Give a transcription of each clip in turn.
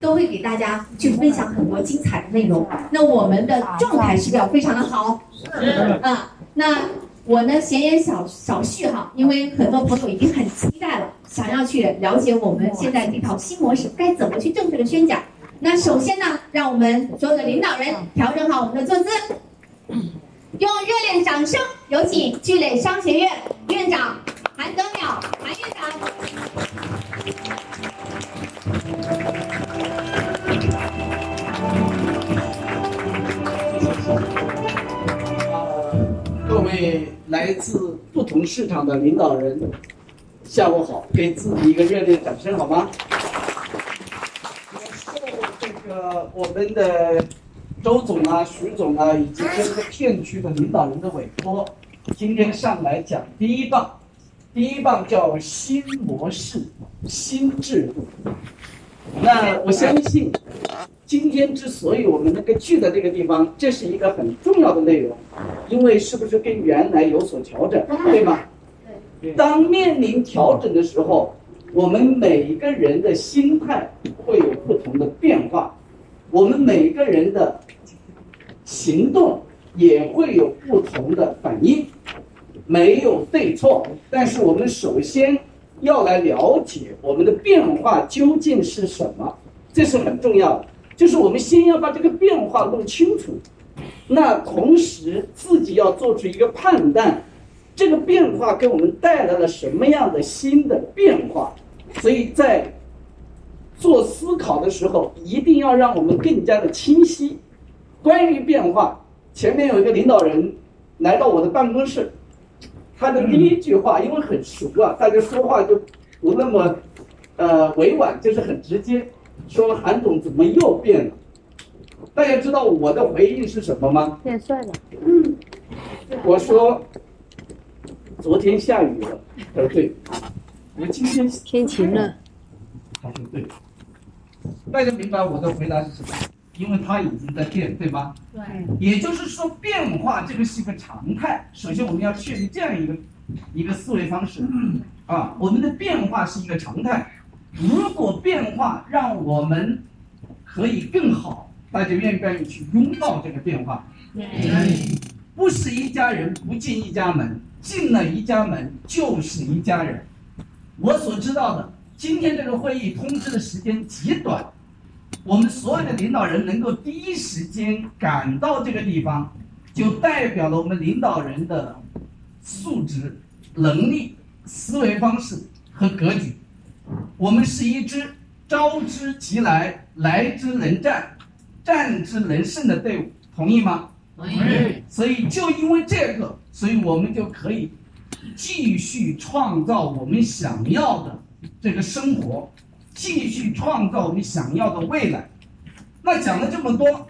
都会给大家去分享很多精彩的内容。那我们的状态是不是要非常的好？是啊，那我呢闲言少少叙哈，因为很多朋友已经很期待了，想要去了解我们现在这套新模式该怎么去正确的宣讲。那首先呢，让我们所有的领导人调整好我们的坐姿，用热烈的掌声有请聚磊商学院院长韩德淼韩院长。位来自不同市场的领导人，下午好，给自己一个热烈的掌声好吗？受这个我们的周总啊、徐总啊，以及各个片区的领导人的委托，今天上来讲第一棒。第一棒叫新模式、新制度。那我相信，今天之所以我们能够聚在这个地方，这是一个很重要的内容，因为是不是跟原来有所调整，对吗？对。当面临调整的时候，我们每一个人的心态会有不同的变化，我们每一个人的行动也会有不同的反应，没有对错，但是我们首先。要来了解我们的变化究竟是什么，这是很重要的。就是我们先要把这个变化弄清楚，那同时自己要做出一个判断，这个变化给我们带来了什么样的新的变化。所以在做思考的时候，一定要让我们更加的清晰。关于变化，前面有一个领导人来到我的办公室。他的第一句话，因为很熟啊，大家说话就不那么，呃，委婉，就是很直接，说韩总怎么又变了？大家知道我的回应是什么吗？变帅了。嗯。我说，昨天下雨了。他说对。我今天天晴了。他说对。大家明白我的回答是什么？因为它已经在变，对吗？对。也就是说，变化这个是一个常态。首先，我们要确立这样一个一个思维方式啊，我们的变化是一个常态。如果变化让我们可以更好，大家愿不愿意去拥抱这个变化？愿意。不是一家人不进一家门，进了一家门就是一家人。我所知道的，今天这个会议通知的时间极短。我们所有的领导人能够第一时间赶到这个地方，就代表了我们领导人的素质、能力、思维方式和格局。我们是一支招之即来、来之能战、战之能胜的队伍，同意吗？同意。所以就因为这个，所以我们就可以继续创造我们想要的这个生活。继续创造我们想要的未来。那讲了这么多，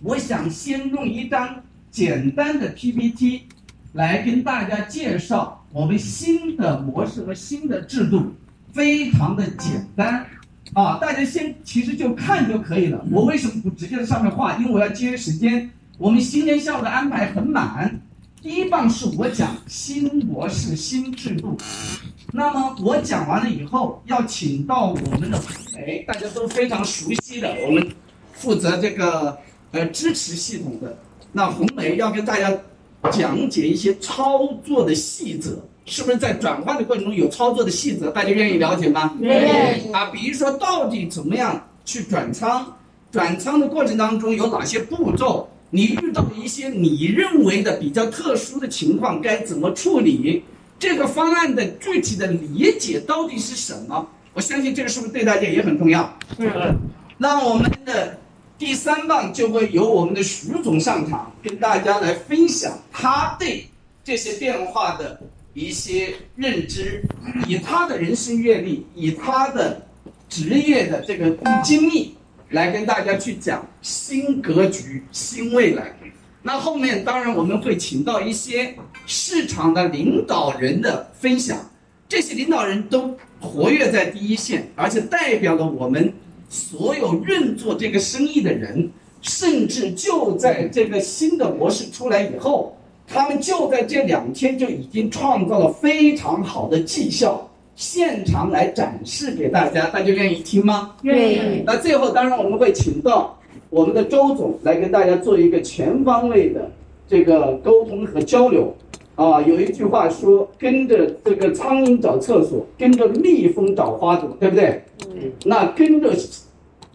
我想先用一张简单的 PPT 来跟大家介绍我们新的模式和新的制度，非常的简单啊，大家先其实就看就可以了。我为什么不直接在上面画？因为我要节约时间。我们新年下午的安排很满。第一棒是我讲新模式、新制度。那么我讲完了以后，要请到我们的红梅，大家都非常熟悉的，我们负责这个呃支持系统的。那红梅要跟大家讲解一些操作的细则，是不是在转换的过程中有操作的细则？大家愿意了解吗？愿意。啊，比如说到底怎么样去转仓，转仓的过程当中有哪些步骤？你遇到一些你认为的比较特殊的情况，该怎么处理？这个方案的具体的理解到底是什么？我相信这个是不是对大家也很重要？是。那我们的第三棒就会由我们的徐总上场，跟大家来分享他对这些变化的一些认知，以他的人生阅历，以他的职业的这个经历，来跟大家去讲新格局、新未来。那后面当然我们会请到一些市场的领导人的分享，这些领导人都活跃在第一线，而且代表了我们所有运作这个生意的人，甚至就在这个新的模式出来以后，他们就在这两天就已经创造了非常好的绩效，现场来展示给大家，大家愿意听吗？愿意。那最后当然我们会请到我们的周总来跟大家做一个全方位的这个沟通和交流。啊，有一句话说，跟着这个苍蝇找厕所，跟着蜜蜂找花朵，对不对？嗯。那跟着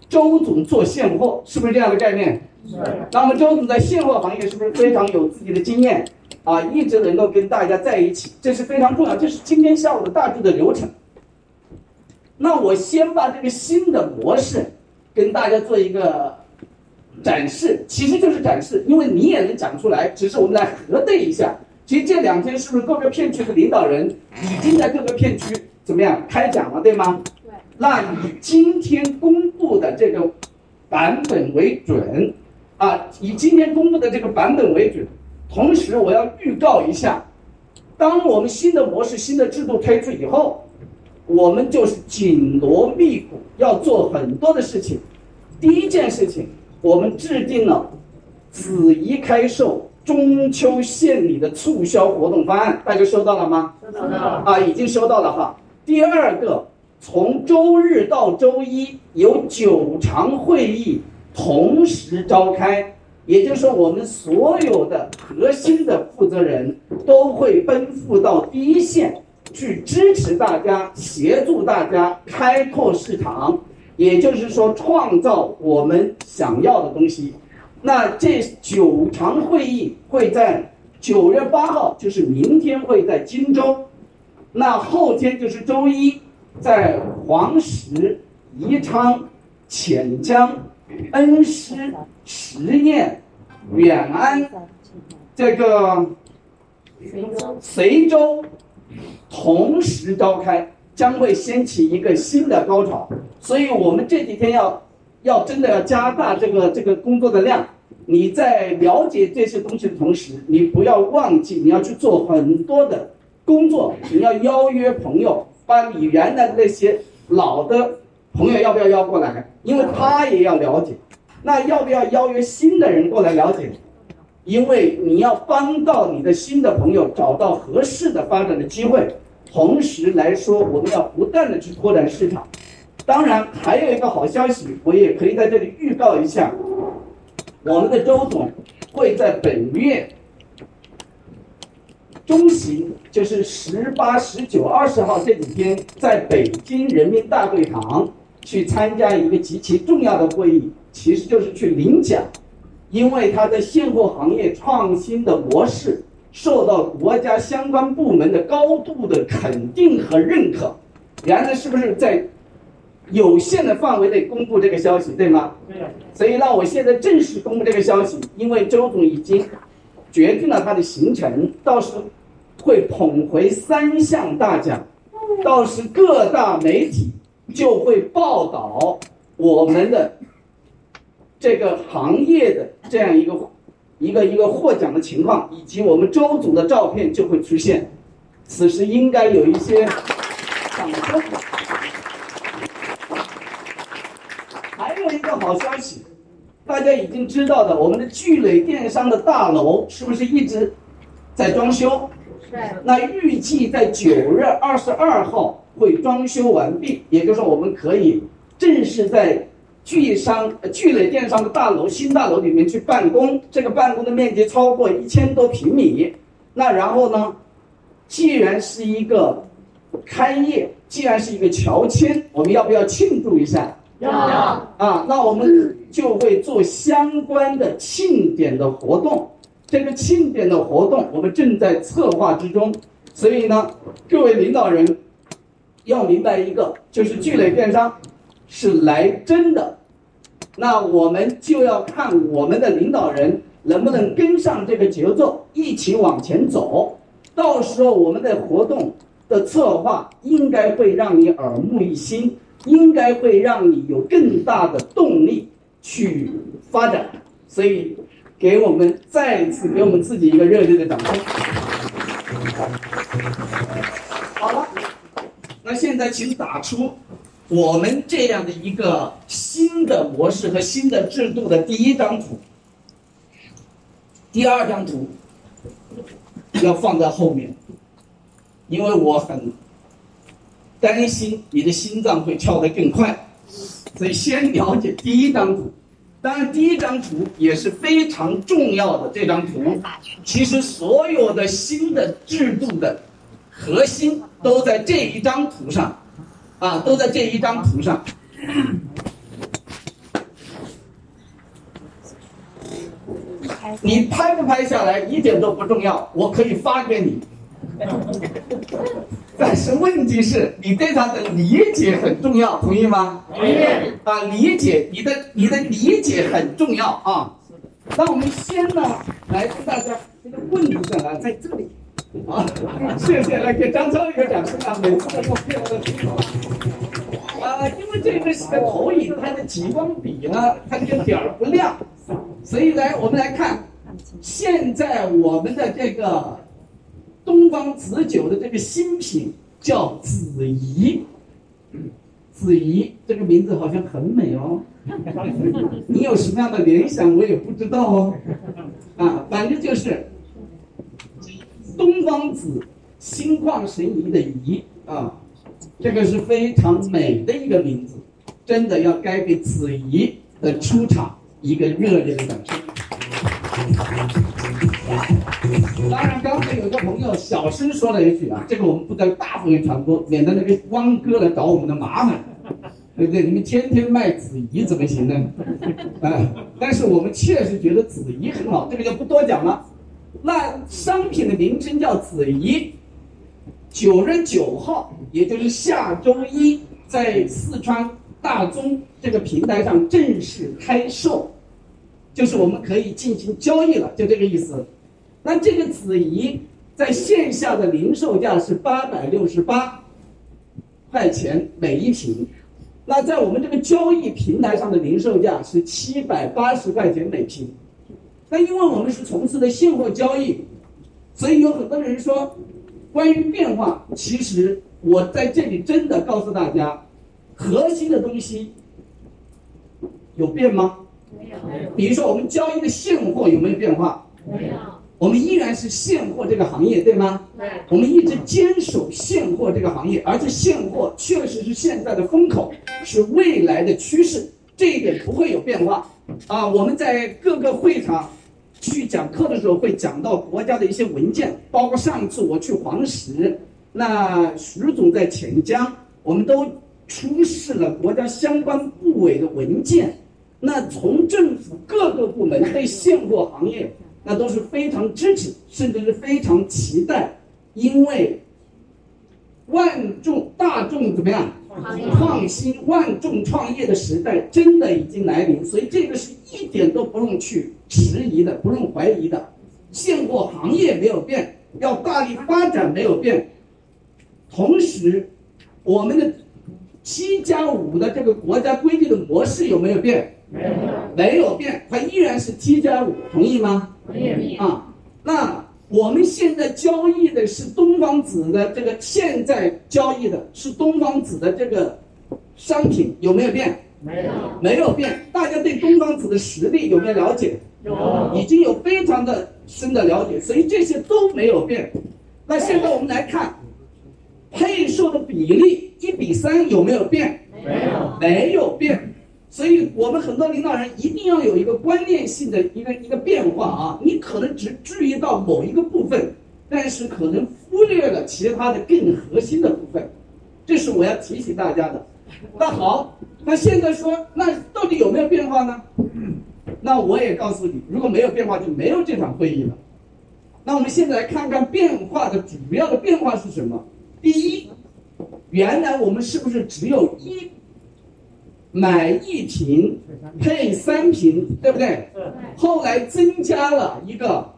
周总做现货，是不是这样的概念？是。那么周总在现货行业是不是非常有自己的经验？啊，一直能够跟大家在一起，这是非常重要。这是今天下午的大致的流程。那我先把这个新的模式跟大家做一个展示，其实就是展示，因为你也能讲出来，只是我们来核对一下。其实这两天是不是各个片区的领导人已经在各个片区怎么样开讲了，对吗？对。那以今天公布的这个版本为准，啊，以今天公布的这个版本为准。同时，我要预告一下，当我们新的模式、新的制度推出以后，我们就是紧锣密鼓要做很多的事情。第一件事情，我们制定了子怡开售中秋献礼的促销活动方案，大家收到了吗？收到了。啊，已经收到了哈。第二个，从周日到周一有九场会议同时召开。也就是说，我们所有的核心的负责人都会奔赴到第一线，去支持大家，协助大家开拓市场。也就是说，创造我们想要的东西。那这九场会议会在九月八号，就是明天会在荆州，那后天就是周一，在黄石、宜昌、潜江。恩施、实验、远安，这个随州同时召开，将会掀起一个新的高潮。所以我们这几天要要真的要加大这个这个工作的量。你在了解这些东西的同时，你不要忘记你要去做很多的工作。你要邀约朋友，把你原来的那些老的。朋友要不要邀过来？因为他也要了解。那要不要邀约新的人过来了解？因为你要帮到你的新的朋友找到合适的发展的机会。同时来说，我们要不断的去拓展市场。当然，还有一个好消息，我也可以在这里预告一下，我们的周总会在本月。中旬就是十八、十九、二十号这几天，在北京人民大会堂。去参加一个极其重要的会议，其实就是去领奖，因为他的现货行业创新的模式受到国家相关部门的高度的肯定和认可。原来是不是在有限的范围内公布这个消息，对吗？对。所以那我现在正式公布这个消息，因为周总已经决定了他的行程，到时会捧回三项大奖，到时各大媒体。就会报道我们的这个行业的这样一个一个一个获奖的情况，以及我们周总的照片就会出现。此时应该有一些掌声。还有一个好消息，大家已经知道的，我们的聚磊电商的大楼是不是一直在装修？是。那预计在九月二十二号。会装修完毕，也就是说，我们可以正式在聚商聚磊电商的大楼新大楼里面去办公。这个办公的面积超过一千多平米。那然后呢，既然是一个开业，既然是一个乔迁，我们要不要庆祝一下？要啊，那我们就会做相关的庆典的活动。这个庆典的活动我们正在策划之中。所以呢，各位领导人。要明白一个，就是聚类电商是来真的，那我们就要看我们的领导人能不能跟上这个节奏，一起往前走。到时候我们的活动的策划应该会让你耳目一新，应该会让你有更大的动力去发展。所以，给我们再次给我们自己一个热烈的掌声。那现在，请打出我们这样的一个新的模式和新的制度的第一张图。第二张图要放在后面，因为我很担心你的心脏会跳得更快，所以先了解第一张图。当然，第一张图也是非常重要的。这张图其实所有的新的制度的核心都在这一张图上，啊，都在这一张图上。你拍不拍下来一点都不重要，我可以发给你。但是问题是你对它的理解很重要，同意吗？同意。啊，理解你的你的理解很重要啊。那我们先呢来跟大家这个问题上来在这里啊，谢谢来给张超一个掌声啊，每次都用漂亮的图啊，因为这个是个投影，它的激光笔呢，它这个点儿不亮。所以来，我们来看，现在我们的这个东方紫酒的这个新品叫紫怡，紫怡这个名字好像很美哦。你有什么样的联想，我也不知道哦。啊，反正就是东方紫心旷神怡的怡啊，这个是非常美的一个名字，真的要该给子怡的出场。一个热烈的掌声。当然，刚才有一个朋友小声说了一句啊，这个我们不在大范围传播，免得那个汪哥来找我们的麻烦，对不对？你们天天卖子怡怎么行呢？啊，但是我们确实觉得子怡很好，这个就不多讲了。那商品的名称叫子怡，九月九号，也就是下周一，在四川大宗这个平台上正式开售。就是我们可以进行交易了，就这个意思。那这个子怡在线下的零售价是八百六十八块钱每一瓶，那在我们这个交易平台上的零售价是七百八十块钱每瓶。那因为我们是从事的现货交易，所以有很多人说关于变化，其实我在这里真的告诉大家，核心的东西有变吗？没有，比如说，我们交易的现货有没有变化？没有。我们依然是现货这个行业，对吗？对。我们一直坚守现货这个行业，而且现货确实是现在的风口，是未来的趋势，这一点不会有变化。啊，我们在各个会场去讲课的时候，会讲到国家的一些文件，包括上次我去黄石，那徐总在潜江，我们都出示了国家相关部委的文件。那从政府各个部门对现货行业，那都是非常支持，甚至是非常期待，因为万众大众怎么样创新万众创业的时代真的已经来临，所以这个是一点都不用去迟疑的，不用怀疑的。现货行业没有变，要大力发展没有变，同时我们的七加五的这个国家规定的模式有没有变？没有，没有变，它依然是七加五，同意吗？同意。啊，那我们现在交易的是东方子的这个，现在交易的是东方子的这个商品，有没有变？没有，没有变。大家对东方子的实力有没有了解？有，已经有非常的深的了解，所以这些都没有变。那现在我们来看，配售的比例一比三有没有变？没有，没有变。所以我们很多领导人一定要有一个观念性的一个一个变化啊！你可能只注意到某一个部分，但是可能忽略了其他的更核心的部分，这是我要提醒大家的。那好，那现在说，那到底有没有变化呢？那我也告诉你，如果没有变化，就没有这场会议了。那我们现在来看看变化的主要的变化是什么？第一，原来我们是不是只有一？买一瓶配三瓶，对不对？后来增加了一个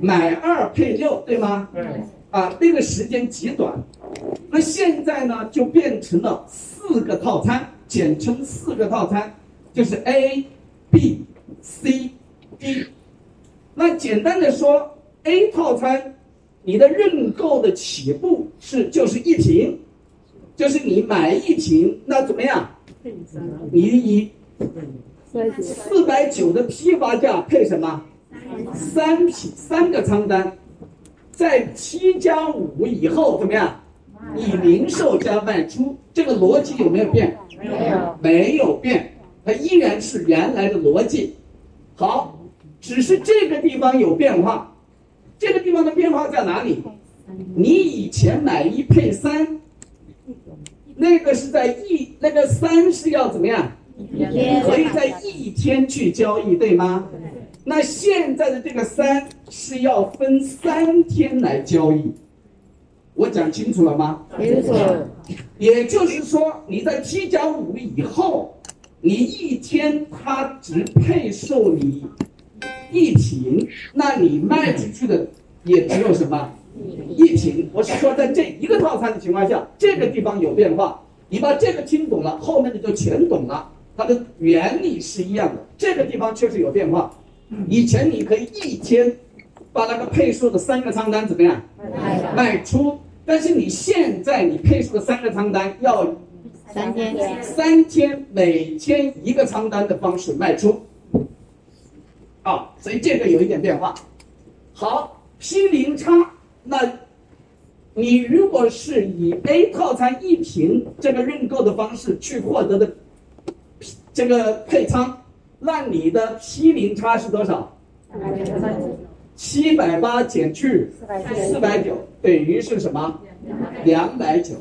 买二配六，对吗？啊，那个时间极短。那现在呢，就变成了四个套餐，简称四个套餐，就是 A、B、C、D。那简单的说，A 套餐，你的认购的起步是就是一瓶，就是你买一瓶，那怎么样？你以四百九的批发价配什么？三匹三个仓单，在七加五以后怎么样？以零售价卖出，这个逻辑有没有变？没有，没有变，它依然是原来的逻辑。好，只是这个地方有变化，这个地方的变化在哪里？你以前买一配三，那个是在一，那个三是要怎么样？可以在一天去交易，对吗？那现在的这个三是要分三天来交易，我讲清楚了吗？清楚，也就是说，你在七加五以后，你一天它只配售你一瓶，那你卖出去的也只有什么一瓶？我是说，在这一个套餐的情况下，这个地方有变化，你把这个听懂了，后面的就全懂了。它的原理是一样的，这个地方确实有变化。以前你可以一天把那个配数的三个仓单怎么样卖出，但是你现在你配数的三个仓单要三天，三天每天一个仓单的方式卖出，啊，所以这个有一点变化。好，P 零差，那你如果是以 A 套餐一瓶这个认购的方式去获得的这个配仓，那你的 P 零差是多少？七百八减去四百九，等于是什么？两百九。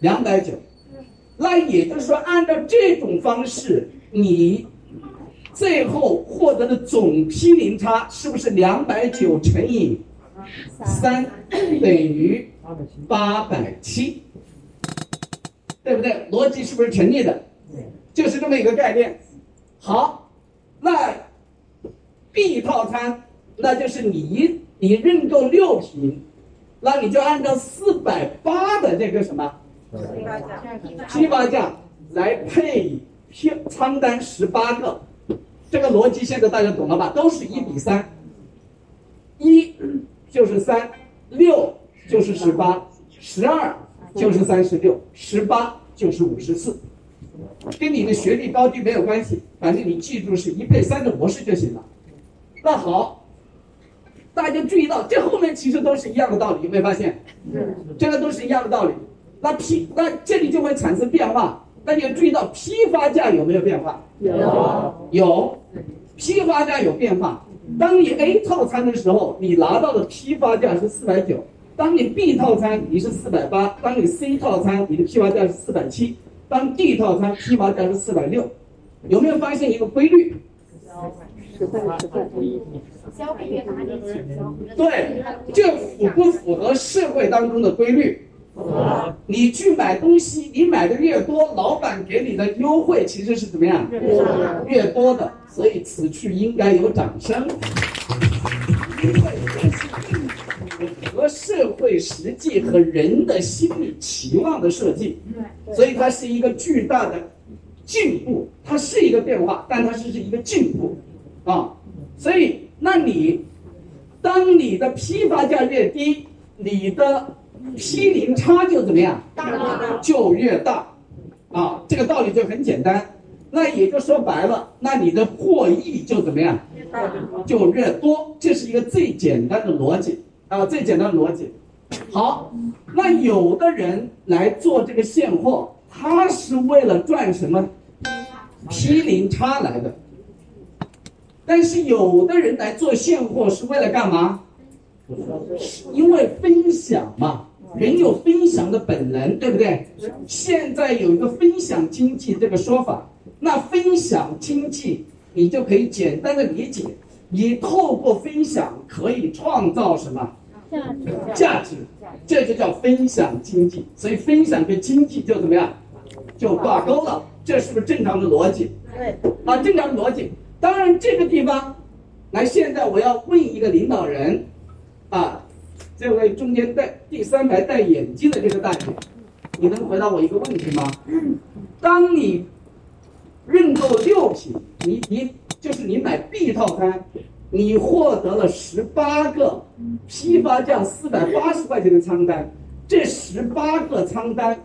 两百九，那也就是说，按照这种方式，你最后获得的总批零差是不是两百九乘以三 等于八百七？对不对？逻辑是不是成立的？就是这么一个概念。好，那 B 套餐，那就是你你认购六瓶，那你就按照四百八的这个什么？批发价来配票仓单十八个，这个逻辑现在大家懂了吧？都是一比三，一就是三，六就是十八，十二就是三十六，十八就是五十四，跟你的学历高低没有关系，反正你记住是一配三的模式就行了。那好，大家注意到这后面其实都是一样的道理，有没有发现？这个都是一样的道理。那批那这里就会产生变化，那你要注意到批发价有没有变化？有，有，批发价有变化。当你 A 套餐的时候，你拿到的批发价是四百九；当你 B 套餐你是四百八；当你 C 套餐你的批发价是四百七；当 D 套餐批发价是四百六。有没有发现一个规律？对，这符不符合社会当中的规律？你去买东西，你买的越多，老板给你的优惠其实是怎么样？越多的，所以此处应该有掌声。因为这是符合社会实际和人的心理期望的设计，所以它是一个巨大的进步。它是一个变化，但它是是一个进步啊。所以，那你当你的批发价越低，你的批零差就怎么样？就越大，啊，这个道理就很简单。那也就说白了，那你的获益就怎么样？就越多，这是一个最简单的逻辑啊，最简单的逻辑。好，那有的人来做这个现货，他是为了赚什么？批零差来的。但是有的人来做现货是为了干嘛？因为分享嘛，人有分享的本能，对不对？现在有一个分享经济这个说法，那分享经济你就可以简单的理解，你透过分享可以创造什么价值？这就叫分享经济。所以分享跟经济就怎么样？就挂钩了，这是不是正常的逻辑？对，啊，正常的逻辑。当然，这个地方，来，现在我要问一个领导人，啊，这位中间戴第三排戴眼镜的这个大姐，你能回答我一个问题吗？当你认购六品，你你就是你买 B 套餐，你获得了十八个批发价四百八十块钱的仓单，这十八个仓单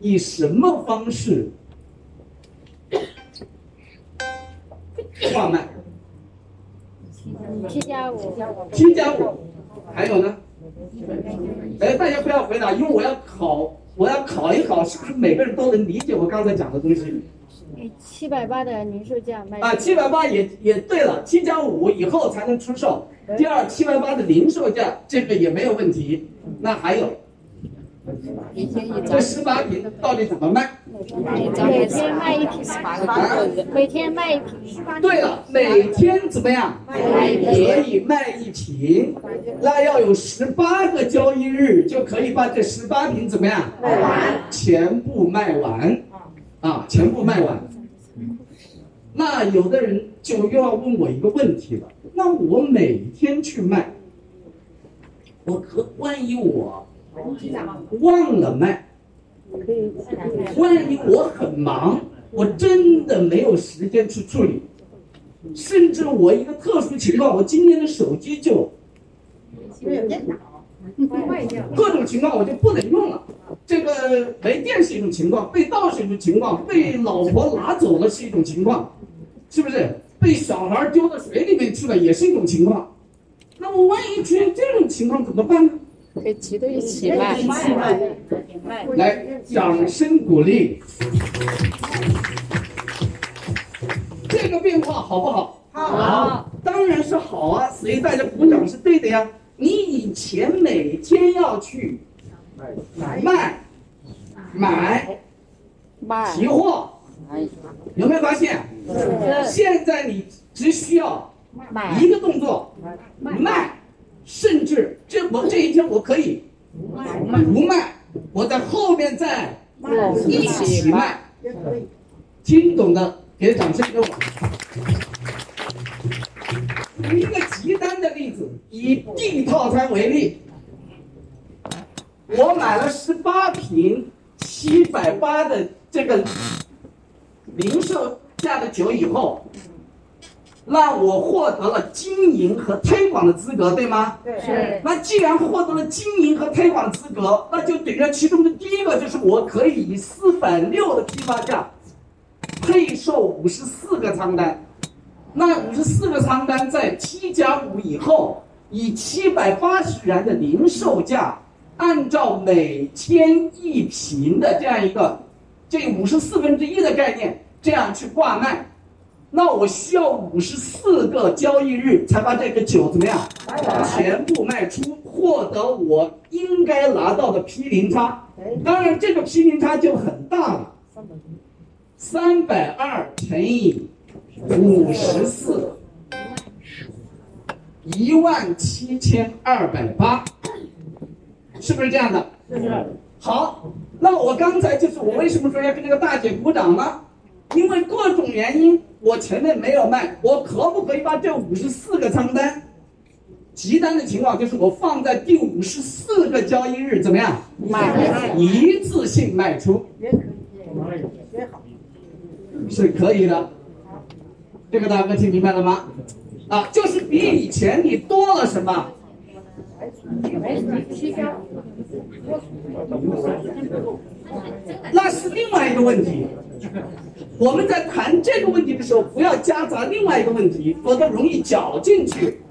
以什么方式贩卖？七加五，七加五，还有呢？哎，大家不要回答，因为我要考，我要考一考，是不是每个人都能理解我刚才讲的东西？七百八的零售价卖啊，七百八也也对了，七加五以后才能出售。第二，七百八的零售价这个也没有问题。那还有，这十八瓶到底怎么卖？每天卖一瓶十八个，每天卖一瓶。对了，每天怎么样？可以卖一瓶，那要有十八个交易日就可以把这十八瓶怎么样？卖完，全部卖完，啊，全部卖完。那有的人就又要问我一个问题了，那我每天去卖，我可万一我忘了卖，万一我很忙，我真的没有时间去处理，甚至我一个特殊情况，我今天的手机就各种情况我就不能用了。这个没电是一种情况，被盗是一种情况，被老婆拿走了是一种情况，是不是？被小孩丢到水里面去了也是一种情况。那么万一出现这种情况怎么办呢？可以齐都一起卖。来，掌声鼓励。这个变化好不好？好，当然是好啊，所以大家鼓掌是对的呀。你以前每天要去卖、买、卖。提货，有没有发现？现在你只需要一个动作，卖，甚至这我这一天我可以不卖，我在后面再一起卖。听懂的给掌声给我。举一个极端的例子，以订套餐为例，我买了十八瓶七百八的这个零售价的酒以后，那我获得了经营和推广的资格，对吗？是那既然获得了经营和推广资格，那就等于其中的第一个就是我可以以四百六的批发价配售五十四个仓单。那五十四个仓单在七加五以后，以七百八十元的零售价，按照每天一瓶的这样一个这五十四分之一的概念，这样去挂卖。那我需要五十四个交易日才把这个酒怎么样全部卖出，获得我应该拿到的批零差。当然，这个批零差就很大了，三百二乘以五十四，一万七千二百八，是不是这样的？是好，那我刚才就是我为什么说要跟这个大姐鼓掌呢？因为各种原因，我前面没有卖，我可不可以把这五十四个仓单，急单的情况就是我放在第五十四个交易日怎么样卖一次性卖出？是可以的。这个大哥听明白了吗？啊，就是比以前你多了什么？那是另外一个问题。我们在谈这个问题的时候，不要夹杂另外一个问题，否则容易搅进去。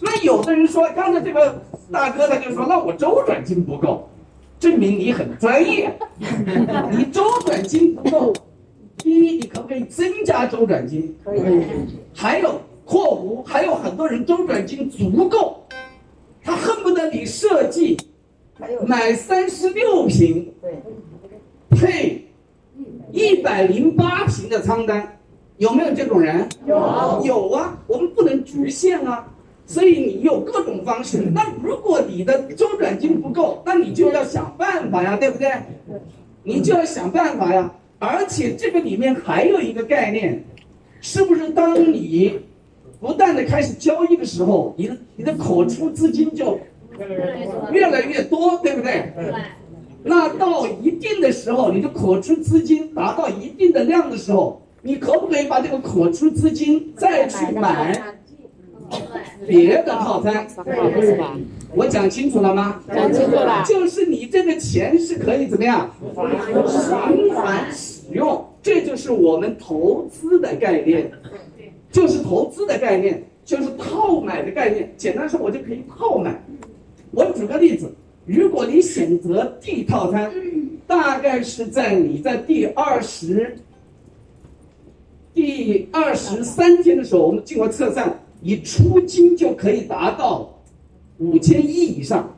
那有的人说，刚才这个大哥他就说，那我周转金不够，证明你很专业。你周转金不够，第一，你可不可以增加周转金？可以。还有（括弧）还有很多人周转金足够，他恨不得你设计买三十六瓶，配一百零八平的仓单，有没有这种人？有，有啊。我们不能局限啊，所以你有各种方式。那如果你的周转金不够，那你就要想办法呀，对不对？你就要想办法呀。而且这个里面还有一个概念，是不是当你不断的开始交易的时候，你的你的口出资金就越来越多，对不对？那到一定的时候，你的可出资金达到一定的量的时候，你可不可以把这个可出资金再去买别的套餐？我讲清楚了吗？讲清楚了。就是你这个钱是可以怎么样循环使用，这就是我们投资的概念，就是投资的概念，就是套买的概念。简单说，我就可以套买。我举个例子，如果你选择 D 套餐，大概是在你在第二十、第二十三天的时候，我们经过测算，你出金就可以达到五千亿以上。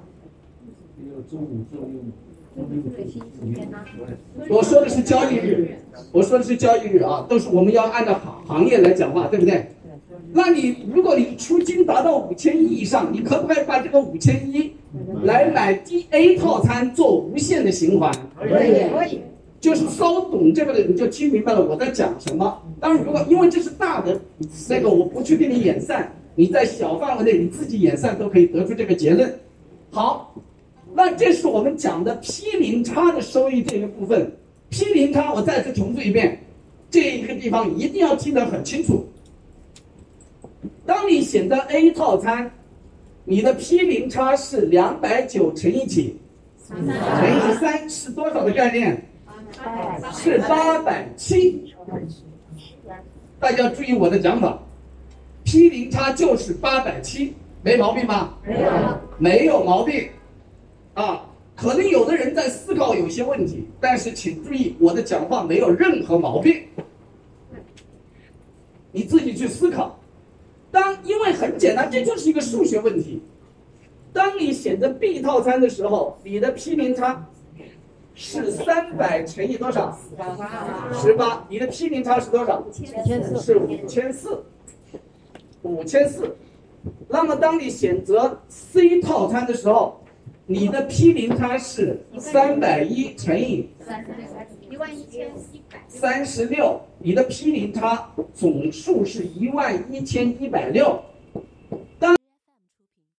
我说的是交易日，我说的是交易日啊，都是我们要按照行行业来讲话，对不对？那你如果你出金达到五千亿以上，你可不可以把这个五千亿来买 D A 套餐做无限的循环？可以可以。就是稍懂这个的你就听明白了我在讲什么。当然，如果因为这是大的，那个我不去给你演算，你在小范围内你自己演算都可以得出这个结论。好，那这是我们讲的 P 零差的收益这个部分。P 零差，我再次重复一遍，这一个地方一定要听得很清楚。当你选择 A 套餐，你的 P 零差是两百九乘以几？乘以三是多少的概念？是八百七。大家注意我的讲法，P 零差就是八百七，没毛病吧？没有，没有毛病。啊，可能有的人在思考有些问题，但是请注意我的讲话没有任何毛病，你自己去思考。当因为很简单，这就是一个数学问题。当你选择 B 套餐的时候，你的 P 零差是三百乘以多少？十八。你的 P 零差是多少？五是五千四。五千四。那么当你选择 C 套餐的时候，你的 P 零差是三百一乘以一万一千一百。三十六，你的 P 零差总数是一万一千一百六。